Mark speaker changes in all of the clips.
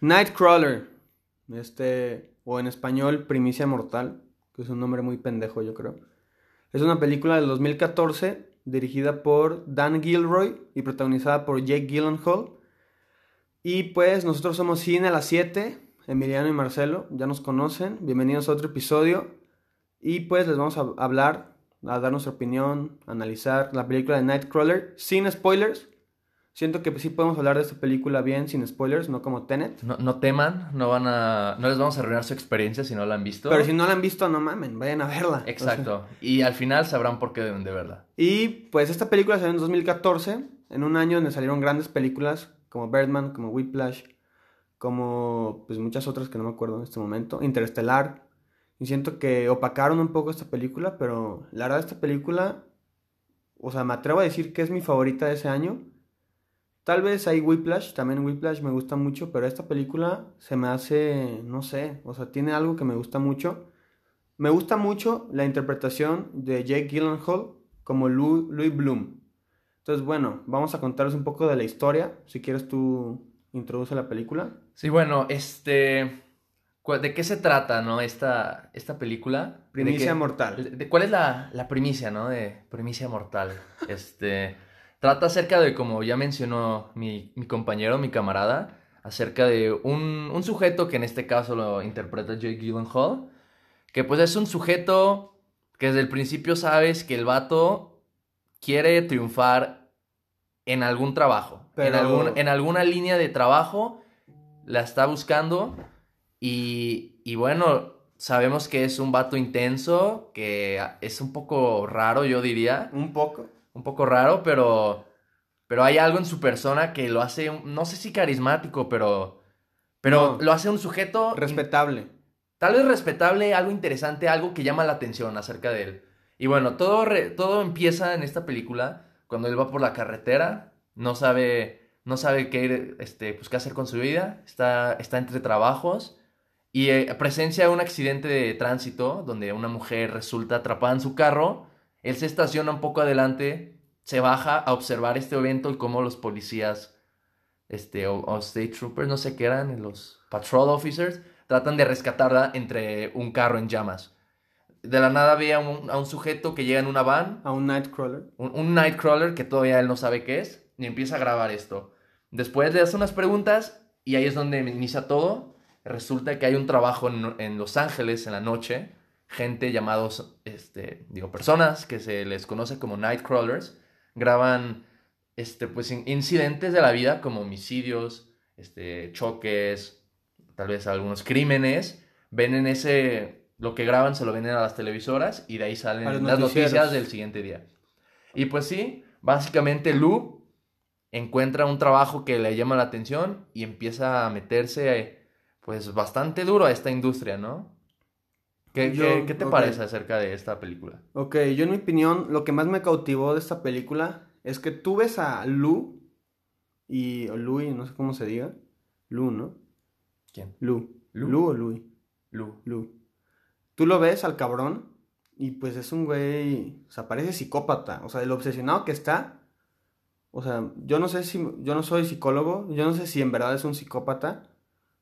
Speaker 1: Nightcrawler. Este, o en español, Primicia Mortal, que es un nombre muy pendejo, yo creo. Es una película del 2014 dirigida por Dan Gilroy y protagonizada por Jake Gyllenhaal. Y pues nosotros somos Cine a las 7, Emiliano y Marcelo, ya nos conocen. Bienvenidos a otro episodio. Y pues les vamos a hablar, a dar nuestra opinión, analizar la película de Nightcrawler sin spoilers. Siento que sí podemos hablar de esta película bien, sin spoilers, no como Tenet.
Speaker 2: No, no teman, no van a. No les vamos a arruinar su experiencia si no la han visto.
Speaker 1: Pero si no la han visto, no mamen, vayan a verla.
Speaker 2: Exacto. Y al final sabrán por qué deben de verla.
Speaker 1: Y pues esta película salió en 2014, en un año donde salieron grandes películas como Birdman, como Whiplash, como pues muchas otras que no me acuerdo en este momento, Interestelar. Y siento que opacaron un poco esta película, pero la verdad esta película, o sea, me atrevo a decir que es mi favorita de ese año. Tal vez hay Whiplash, también Whiplash me gusta mucho, pero esta película se me hace, no sé, o sea, tiene algo que me gusta mucho. Me gusta mucho la interpretación de Jake Gyllenhaal como Louis Bloom. Entonces, bueno, vamos a contaros un poco de la historia. Si quieres tú introduce la película.
Speaker 2: Sí, bueno, este... ¿De qué se trata, no? Esta, esta película.
Speaker 1: Primicia mortal.
Speaker 2: De, ¿Cuál es la, la primicia, no? De primicia mortal. Este... Trata acerca de, como ya mencionó mi, mi compañero, mi camarada, acerca de un, un, sujeto que en este caso lo interpreta Jake Gyllenhaal, que pues es un sujeto que desde el principio sabes que el vato quiere triunfar en algún trabajo, Pero... en, algún, en alguna línea de trabajo, la está buscando y, y bueno, sabemos que es un vato intenso, que es un poco raro, yo diría.
Speaker 1: Un poco
Speaker 2: un poco raro, pero, pero hay algo en su persona que lo hace, no sé si carismático, pero, pero no, lo hace un sujeto...
Speaker 1: Respetable.
Speaker 2: Tal vez respetable, algo interesante, algo que llama la atención acerca de él. Y bueno, todo, re, todo empieza en esta película cuando él va por la carretera, no sabe, no sabe qué, este, pues, qué hacer con su vida, está, está entre trabajos y eh, presencia un accidente de tránsito donde una mujer resulta atrapada en su carro él se estaciona un poco adelante, se baja a observar este evento y cómo los policías, este, o, o state troopers, no sé qué eran, los patrol officers, tratan de rescatarla entre un carro en llamas. De la nada ve a un, a un sujeto que llega en una van.
Speaker 1: A un Nightcrawler.
Speaker 2: Un, un Nightcrawler que todavía él no sabe qué es. Y empieza a grabar esto. Después le hace unas preguntas y ahí es donde inicia todo. Resulta que hay un trabajo en, en Los Ángeles en la noche gente llamados, este, digo, personas que se les conoce como Nightcrawlers, graban, este, pues, incidentes de la vida como homicidios, este, choques, tal vez algunos crímenes, ven en ese, lo que graban se lo venden a las televisoras y de ahí salen las noticias del siguiente día. Y pues sí, básicamente Lu encuentra un trabajo que le llama la atención y empieza a meterse, pues, bastante duro a esta industria, ¿no? ¿Qué, yo, ¿qué, ¿qué te okay. parece acerca de esta película?
Speaker 1: Ok, yo en mi opinión, lo que más me cautivó de esta película es que tú ves a Lu y o Louis, no sé cómo se diga. Lu, ¿no?
Speaker 2: ¿Quién?
Speaker 1: Lu. ¿Lu, Lu o Louis?
Speaker 2: Lu.
Speaker 1: Lu. Tú lo ves al cabrón y pues es un güey, o sea, parece psicópata, o sea, el obsesionado que está. O sea, yo no sé si yo no soy psicólogo, yo no sé si en verdad es un psicópata,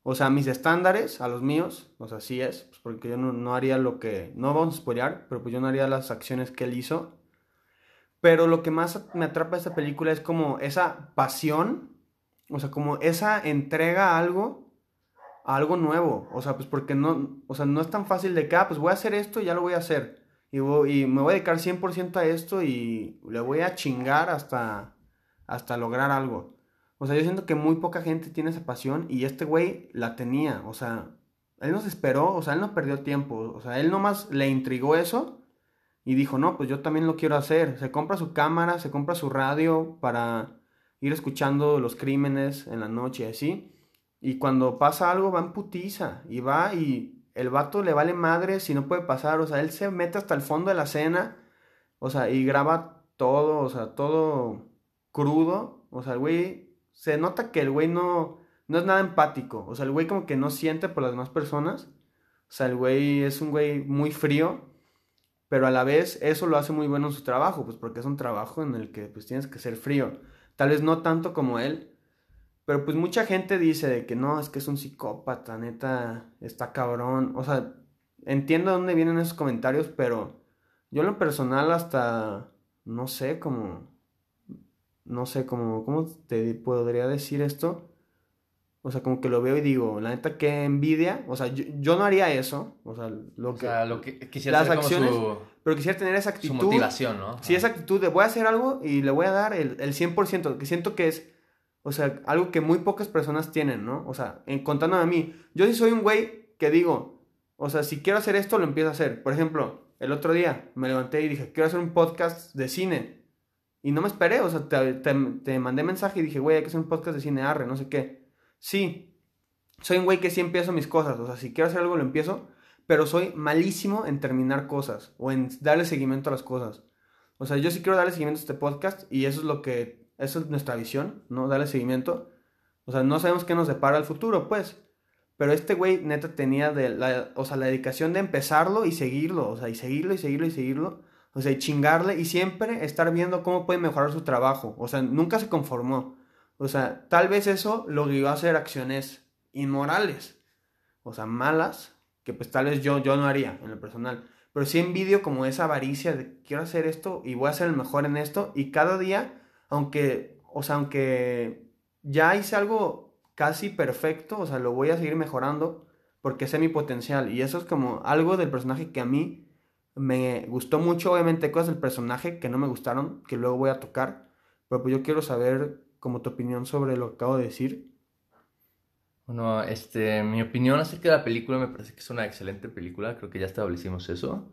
Speaker 1: o sea, mis estándares a los míos, o sea, sí es, pues porque yo no, haría lo que, no vamos a spoilear, pero pues yo no haría las acciones que él hizo. Pero lo que más me atrapa de esta película es como esa pasión, o sea, como esa entrega a algo, a algo nuevo. O sea, pues porque no, o sea, no es tan fácil de que, ah, pues voy a hacer esto y ya lo voy a hacer. Y, y me voy a dedicar 100% a esto y le voy a chingar hasta, hasta lograr algo. O sea, yo siento que muy poca gente tiene esa pasión y este güey la tenía. O sea, él no se esperó, o sea, él no perdió tiempo. O sea, él nomás le intrigó eso y dijo, no, pues yo también lo quiero hacer. Se compra su cámara, se compra su radio para ir escuchando los crímenes en la noche así. Y cuando pasa algo va en putiza y va y el vato le vale madre si no puede pasar. O sea, él se mete hasta el fondo de la cena, o sea, y graba todo, o sea, todo crudo. O sea, el güey se nota que el güey no, no es nada empático. O sea, el güey como que no siente por las demás personas. O sea, el güey es un güey muy frío. Pero a la vez eso lo hace muy bueno en su trabajo. Pues porque es un trabajo en el que pues tienes que ser frío. Tal vez no tanto como él. Pero pues mucha gente dice de que no, es que es un psicópata, neta, está cabrón. O sea, entiendo de dónde vienen esos comentarios, pero yo en lo personal hasta, no sé, como, no sé, como, ¿cómo te podría decir esto? O sea, como que lo veo y digo, la neta, qué envidia. O sea, yo, no haría eso. O sea, lo
Speaker 2: o
Speaker 1: que.
Speaker 2: Sea, lo que quisiera
Speaker 1: las acciones. pero quisiera tener esa actitud.
Speaker 2: Su motivación, ¿no?
Speaker 1: Sí, esa actitud de voy a hacer algo y le voy a dar el, el 100%. Que siento que es. O sea, algo que muy pocas personas tienen, ¿no? O sea, en, contándome a mí. Yo sí soy un güey que digo, o sea, si quiero hacer esto, lo empiezo a hacer. Por ejemplo, el otro día me levanté y dije, quiero hacer un podcast de cine. Y no me esperé, o sea, te, te, mandé mensaje y dije, güey, hay que hacer un podcast de cine, arre, no sé qué. Sí, soy un güey que sí empiezo mis cosas. O sea, si quiero hacer algo, lo empiezo. Pero soy malísimo en terminar cosas o en darle seguimiento a las cosas. O sea, yo sí quiero darle seguimiento a este podcast y eso es lo que, es nuestra visión, ¿no? Darle seguimiento. O sea, no sabemos qué nos depara el futuro, pues. Pero este güey neta tenía de la, o sea, la dedicación de empezarlo y seguirlo, o sea, y seguirlo y seguirlo y seguirlo. O sea, chingarle y siempre estar viendo cómo puede mejorar su trabajo. O sea, nunca se conformó. O sea, tal vez eso lo guió a hacer acciones inmorales, o sea, malas, que pues tal vez yo, yo no haría en lo personal. Pero sí envidio como esa avaricia de quiero hacer esto y voy a ser el mejor en esto y cada día, aunque, o sea, aunque ya hice algo casi perfecto, o sea, lo voy a seguir mejorando porque sé mi potencial y eso es como algo del personaje que a mí me gustó mucho, obviamente cosas del personaje que no me gustaron, que luego voy a tocar, pero pues yo quiero saber como tu opinión sobre lo que acabo de decir
Speaker 2: bueno, este, mi opinión acerca de la película me parece que es una excelente película, creo que ya establecimos eso.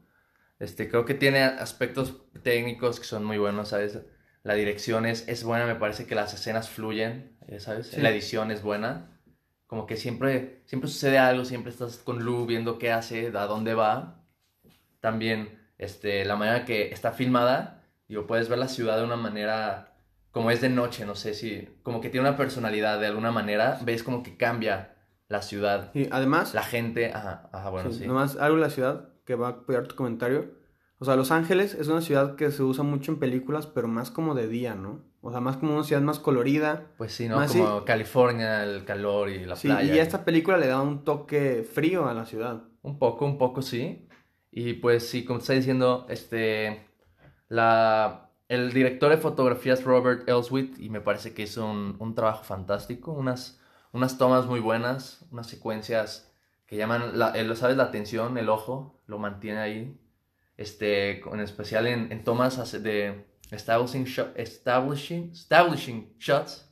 Speaker 2: Este, creo que tiene aspectos técnicos que son muy buenos, ¿sabes? La dirección es, es buena, me parece que las escenas fluyen, eh, ¿sabes? La edición es buena. Como que siempre, siempre sucede algo, siempre estás con Lu viendo qué hace, a dónde va. También este, la manera que está filmada, digo, puedes ver la ciudad de una manera como es de noche, no sé si, como que tiene una personalidad de alguna manera, ves como que cambia la ciudad.
Speaker 1: Y además...
Speaker 2: La gente, ajá, ajá bueno, sí.
Speaker 1: Nomás algo de la ciudad que va a apoyar tu comentario. O sea, Los Ángeles es una ciudad que se usa mucho en películas, pero más como de día, ¿no? O sea, más como una ciudad más colorida.
Speaker 2: Pues sí, ¿no? como California, el calor y la playa.
Speaker 1: Sí, y esta película le da un toque frío a la ciudad.
Speaker 2: Un poco, un poco, sí. Y pues sí, como te está diciendo, este, la, el director de fotografía es Robert Elswit y me parece que hizo un, trabajo fantástico, unas, unas tomas muy buenas, unas secuencias que llaman, la, ¿sabes? La atención, el ojo, lo mantiene ahí. Este, en especial en, tomas de establishing, establishing, establishing shots.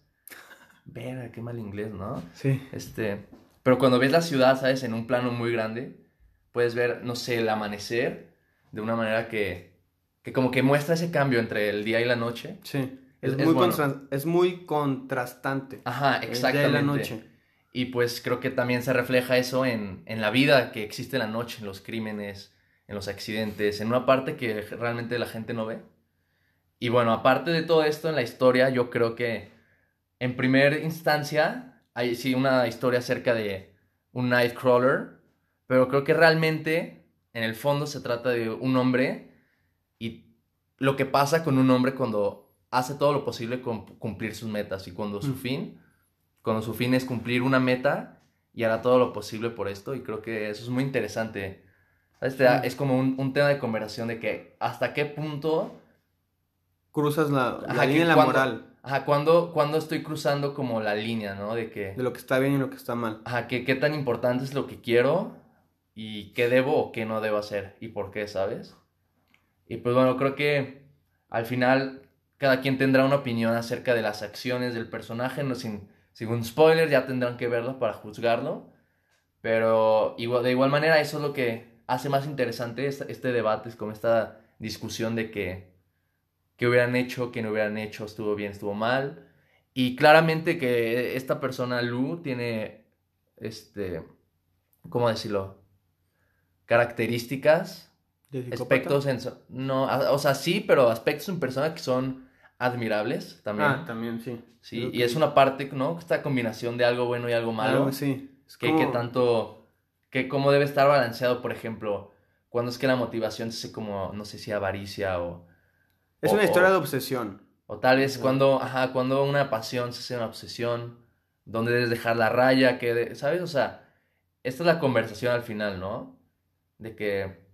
Speaker 2: Verga, qué mal inglés, ¿no?
Speaker 1: Sí.
Speaker 2: Este, pero cuando ves la ciudad, ¿sabes? En un plano muy grande, puedes ver, no sé, el amanecer de una manera que que como que muestra ese cambio entre el día y la noche.
Speaker 1: Sí. Es, muy, es muy, contrastante.
Speaker 2: Ajá, exactamente. El día y la noche. Y pues creo que también se refleja eso en, en la vida que existe en la noche, en los crímenes, en los accidentes, en una parte que realmente la gente no ve. Y bueno, aparte de todo esto en la historia, yo creo que en primera instancia hay sí una historia acerca de un Nightcrawler, pero creo que realmente en el fondo se trata de un hombre y lo que pasa con un hombre cuando hace todo lo posible con cumplir sus metas y cuando su fin, cuando su fin es cumplir una meta y hará todo lo posible por esto y creo que eso es muy interesante. Este, Es como un, tema de conversación de que hasta qué punto...
Speaker 1: Cruzas la, la línea de la moral.
Speaker 2: Ajá, cuando, cuando estoy cruzando como la línea, ¿no? De que...
Speaker 1: De lo que está bien y lo que está mal.
Speaker 2: Ajá, que qué tan importante es lo que quiero y qué debo o qué no debo hacer y por qué, ¿sabes? Y pues bueno, creo que al final cada quien tendrá una opinión acerca de las acciones del personaje, no sin, sin un spoiler, ya tendrán que verlo para juzgarlo. Pero igual, de igual manera eso es lo que hace más interesante este, este debate, es como esta discusión de que qué hubieran hecho, qué no hubieran hecho, estuvo bien, estuvo mal. Y claramente que esta persona, Lu, tiene, este, ¿cómo decirlo? Características aspectos en no o sea sí pero aspectos en persona que son admirables también.
Speaker 1: Ah también sí.
Speaker 2: Sí y es una parte no esta combinación de algo bueno y algo malo.
Speaker 1: Sí
Speaker 2: que, que tanto que cómo debe estar balanceado por ejemplo cuando es que la motivación se como no sé si avaricia o
Speaker 1: es una historia de obsesión.
Speaker 2: o tal vez cuando ajá cuando una pasión se hace una obsesión dónde debes dejar la raya, qué de- ¿sabes? O sea, esta es la conversación al final, ¿no? De que,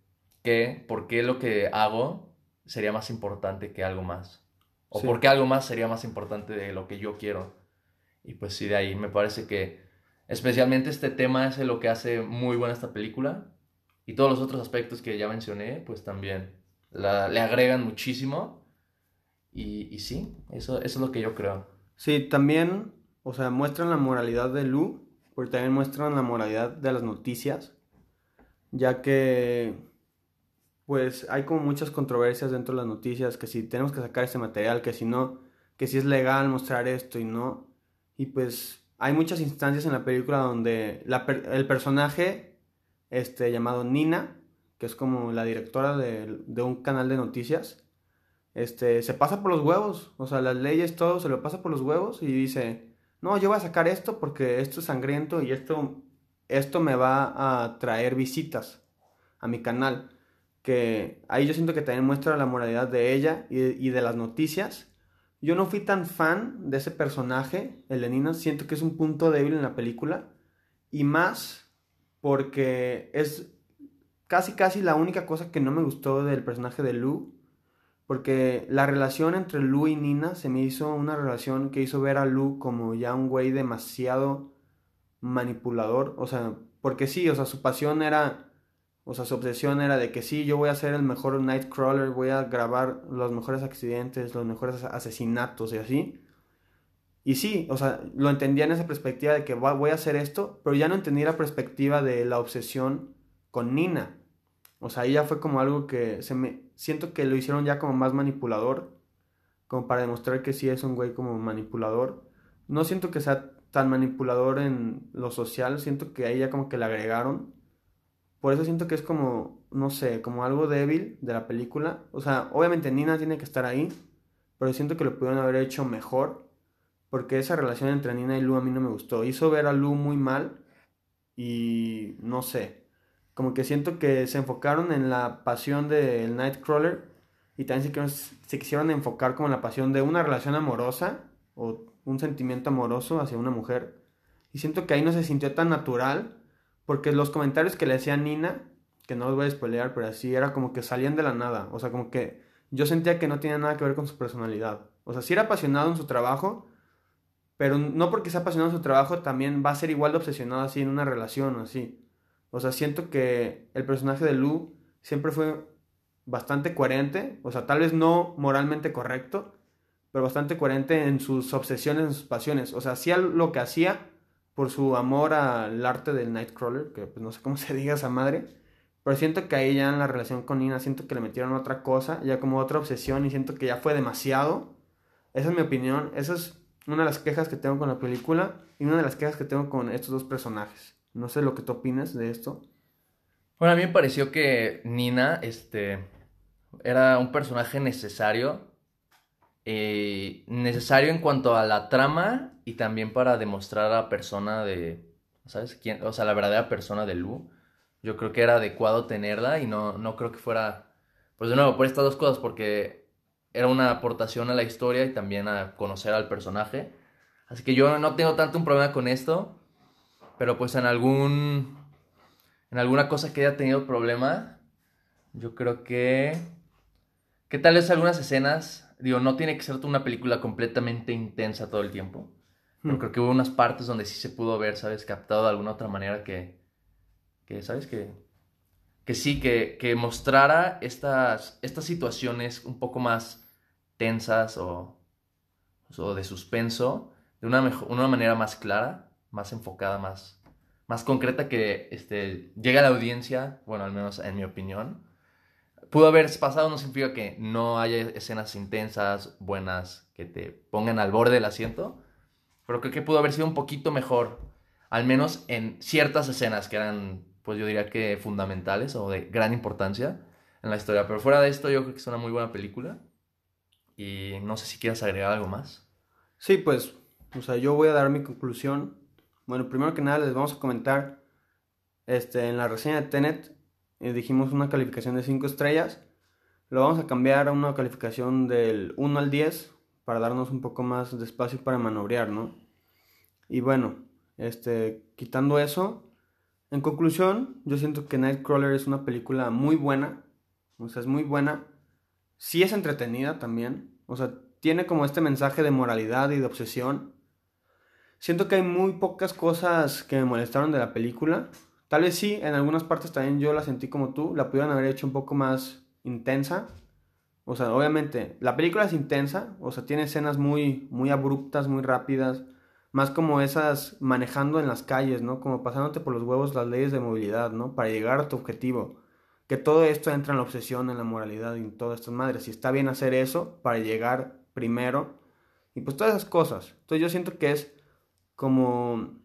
Speaker 2: qué, por qué lo que hago sería más importante que algo más. O
Speaker 1: Sí.
Speaker 2: por qué algo más sería más importante de lo que yo quiero. Y pues sí, de ahí me parece que especialmente este tema es lo que hace muy buena esta película. Y todos los otros aspectos que ya mencioné, pues también la- le agregan muchísimo. Y, y sí, eso, eso es lo que yo creo.
Speaker 1: Sí, también, o sea, muestran la moralidad de Lu, porque también muestran la moralidad de las noticias, ya que, pues, hay como muchas controversias dentro de las noticias, que si tenemos que sacar este material, que si no, que si es legal mostrar esto y no, y pues hay muchas instancias en la película donde la per- el personaje, este, llamado Nina, que es como la directora de, de un canal de noticias, este, se pasa por los huevos, o sea, las leyes, todo se lo pasa por los huevos y dice, no, yo voy a sacar esto porque esto es sangriento y esto, esto me va a traer visitas a mi canal, que ahí yo siento que también muestra la moralidad de ella y, de las noticias. Yo no fui tan fan de ese personaje, el de Nina, siento que es un punto débil en la película y más porque es casi casi la única cosa que no me gustó del personaje de Lu porque la relación entre Lu y Nina se me hizo una relación que hizo ver a Lu como ya un güey demasiado manipulador. O sea, porque sí, o sea, su pasión era, o sea, su obsesión era de que sí, yo voy a ser el mejor Nightcrawler, voy a grabar los mejores accidentes, los mejores asesinatos y así. Y sí, o sea, lo entendía en esa perspectiva de que voy a hacer esto, pero ya no entendía la perspectiva de la obsesión con Nina. O sea, ahí ya fue como algo que se me... Siento que lo hicieron ya como más manipulador. Como para demostrar que sí es un güey como manipulador. No siento que sea tan manipulador en lo social. Siento que ahí ya como que le agregaron. Por eso siento que es como, no sé, como algo débil de la película. O sea, obviamente Nina tiene que estar ahí. Pero siento que lo pudieron haber hecho mejor. Porque esa relación entre Nina y Lu a mí no me gustó. Hizo ver a Lu muy mal. Y no sé como que siento que se enfocaron en la pasión del Nightcrawler y también se quisieron, se quisieron enfocar como en la pasión de una relación amorosa o un sentimiento amoroso hacia una mujer. Y siento que ahí no se sintió tan natural porque los comentarios que le hacía Nina, que no los voy a spoilear, pero así era como que salían de la nada. O sea, como que yo sentía que no tenía nada que ver con su personalidad. O sea, sí era apasionado en su trabajo, pero no porque sea apasionado en su trabajo también va a ser igual de obsesionado así en una relación o así. O sea, siento que el personaje de Lu siempre fue bastante coherente, o sea, tal vez no moralmente correcto, pero bastante coherente en sus obsesiones, en sus pasiones. O sea, hacía lo que hacía por su amor al arte del Nightcrawler, que pues no sé cómo se diga esa madre, pero siento que ahí ya en la relación con Nina, siento que le metieron otra cosa, ya como otra obsesión y siento que ya fue demasiado. Esa es mi opinión, esa es una de las quejas que tengo con la película y una de las quejas que tengo con estos dos personajes. No sé lo que tú opinas de esto.
Speaker 2: Bueno, a mí me pareció que Nina, este, era un personaje necesario. Eh, necesario en cuanto a la trama y también para demostrar a la persona de, ¿sabes quién? O sea, la verdadera persona de Lu. Yo creo que era adecuado tenerla y no, no creo que fuera, pues de nuevo, por estas dos cosas, porque era una aportación a la historia y también a conocer al personaje. Así que yo no tengo tanto un problema con esto. Pero pues en algún. En alguna cosa que haya tenido problema. Yo creo que. Que tal vez algunas escenas. Digo, no tiene que ser una película completamente intensa todo el tiempo. Pero
Speaker 1: Hmm.
Speaker 2: creo que hubo unas partes donde sí se pudo ver, ¿sabes? Captado de alguna otra manera que. Que, ¿sabes? Que. Que sí, que, que mostrara estas, estas situaciones un poco más tensas o, o de suspenso de una, mejor, una manera más clara más enfocada, más, más concreta que este, llega a la audiencia, bueno, al menos en mi opinión. Pudo haber pasado, no significa que no haya escenas intensas, buenas, que te pongan al borde del asiento, pero creo que pudo haber sido un poquito mejor, al menos en ciertas escenas que eran, pues yo diría que fundamentales o de gran importancia en la historia. Pero fuera de esto, yo creo que es una muy buena película y no sé si quieras agregar algo más.
Speaker 1: Sí, pues, o sea, yo voy a dar mi conclusión bueno, primero que nada les vamos a comentar, este, en la reseña de Tenet eh, dijimos una calificación de 5 estrellas, lo vamos a cambiar a una calificación del 1 al 10 para darnos un poco más de espacio para manobrear, ¿no? Y bueno, este, quitando eso, en conclusión, yo siento que Nightcrawler es una película muy buena. O sea, es muy buena. Sí es entretenida también. O sea, tiene como este mensaje de moralidad y de obsesión. Siento que hay muy pocas cosas que me molestaron de la película. Tal vez sí, en algunas partes también yo la sentí como tú. La pudieron haber hecho un poco más intensa. O sea, obviamente, la película es intensa. O sea, tiene escenas muy, muy abruptas, muy rápidas más como esas manejando en las calles, ¿no? Como pasándote por los huevos las leyes de movilidad, ¿no? Para llegar a tu objetivo. Que todo esto entra en la obsesión, en la moralidad y en todas estas madres. Y está bien hacer eso para llegar primero. Y pues todas esas cosas. Entonces yo siento que es como...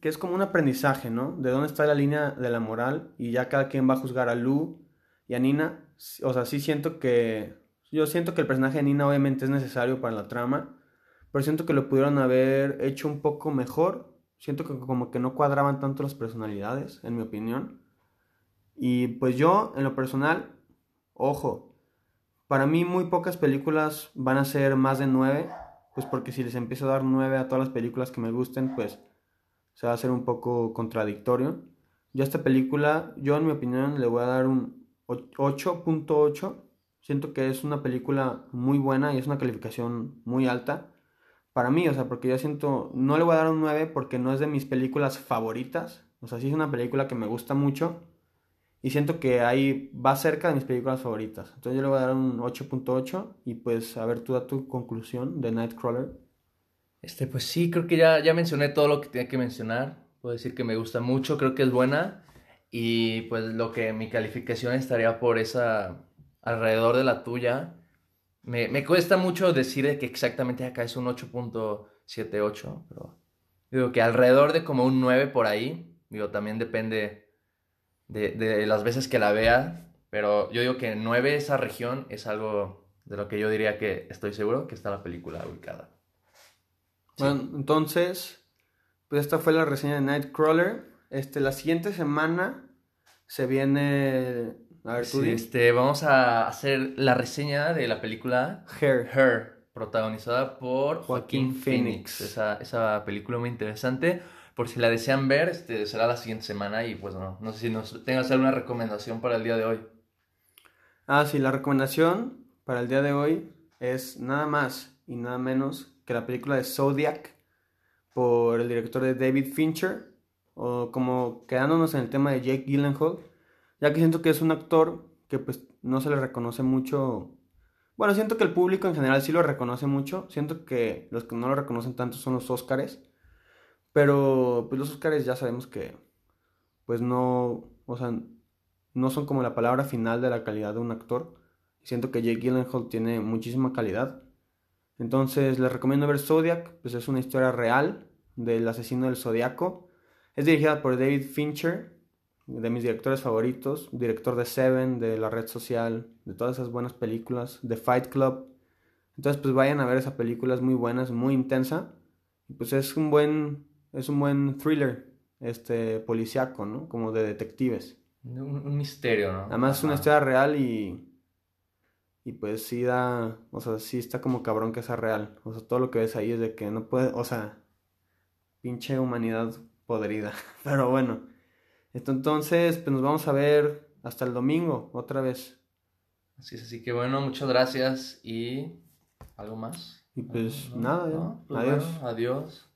Speaker 1: Que es como un aprendizaje, ¿no? De dónde está la línea de la moral. Y ya cada quien va a juzgar a Lu y a Nina. O sea, sí siento que... Yo siento que el personaje de Nina obviamente es necesario para la trama pero siento que lo pudieron haber hecho un poco mejor. Siento que como que no cuadraban tanto las personalidades, en mi opinión. Y pues yo, en lo personal, ojo, para mí muy pocas películas van a ser más de nueve, pues porque si les empiezo a dar nueve a todas las películas que me gusten, pues se va a hacer un poco contradictorio. Yo a esta película, yo en mi opinión le voy a dar un 8.8. Siento que es una película muy buena y es una calificación muy alta para mí, o sea, porque yo siento, no le voy a dar un 9 porque no es de mis películas favoritas, o sea, sí es una película que me gusta mucho y siento que ahí va cerca de mis películas favoritas. Entonces yo le voy a dar un 8.8 y pues a ver tú da tu conclusión de Nightcrawler.
Speaker 2: Este, pues sí, creo que ya, ya mencioné todo lo que tenía que mencionar. Puedo decir que me gusta mucho, creo que es buena. Y pues lo que mi calificación estaría por esa alrededor de la tuya. Me, cuesta mucho decir que exactamente acá es un 8.78, pero digo que alrededor de como un 9 por ahí, digo, también depende de, las veces que la vea, pero yo digo que 9 esa región es algo de lo que yo diría que estoy seguro que está la película ubicada.
Speaker 1: Bueno, entonces, pues esta fue la reseña de Nightcrawler. Este, la siguiente semana se viene
Speaker 2: a ver, tú este, vamos a hacer la reseña de la película
Speaker 1: Her,
Speaker 2: Her protagonizada por Joaquín, Phoenix. Esa, esa, película muy interesante. Por si la desean ver, este, será la siguiente semana y pues no, no sé si nos tengas alguna recomendación para el día de hoy.
Speaker 1: Ah, sí, la recomendación para el día de hoy es nada más y nada menos que la película de Zodiac por el director de David Fincher, o como quedándonos en el tema de Jake Gyllenhaal ya que siento que es un actor que pues no se le reconoce mucho. Bueno, siento que el público en general sí lo reconoce mucho. Siento que los que no lo reconocen tanto son los Óscares. Pero pues los Óscares ya sabemos que pues no, o sea, no son como la palabra final de la calidad de un actor. Siento que Jake Gyllenhaal tiene muchísima calidad. Entonces les recomiendo ver Zodiac, pues es una historia real del asesino del Zodiaco. Es dirigida por David Fincher de mis directores favoritos, director de Seven, de La Red Social, de todas esas buenas películas, de Fight Club. Entonces, pues vayan a ver esa película, es muy buena, es muy intensa. Y pues es un buen, es un buen thriller, este, policiaco, ¿no? Como de detectives.
Speaker 2: Un, misterio, ¿no?
Speaker 1: Además es una historia real y... Y pues sí da, o sea, sí está como cabrón que sea real. O sea, todo lo que ves ahí es de que no puede, o sea, pinche humanidad podrida. Pero bueno, entonces, pues nos vamos a ver hasta el domingo, otra vez.
Speaker 2: Así es, así que bueno, muchas gracias y algo más.
Speaker 1: Y pues nada,
Speaker 2: pues adiós. adiós.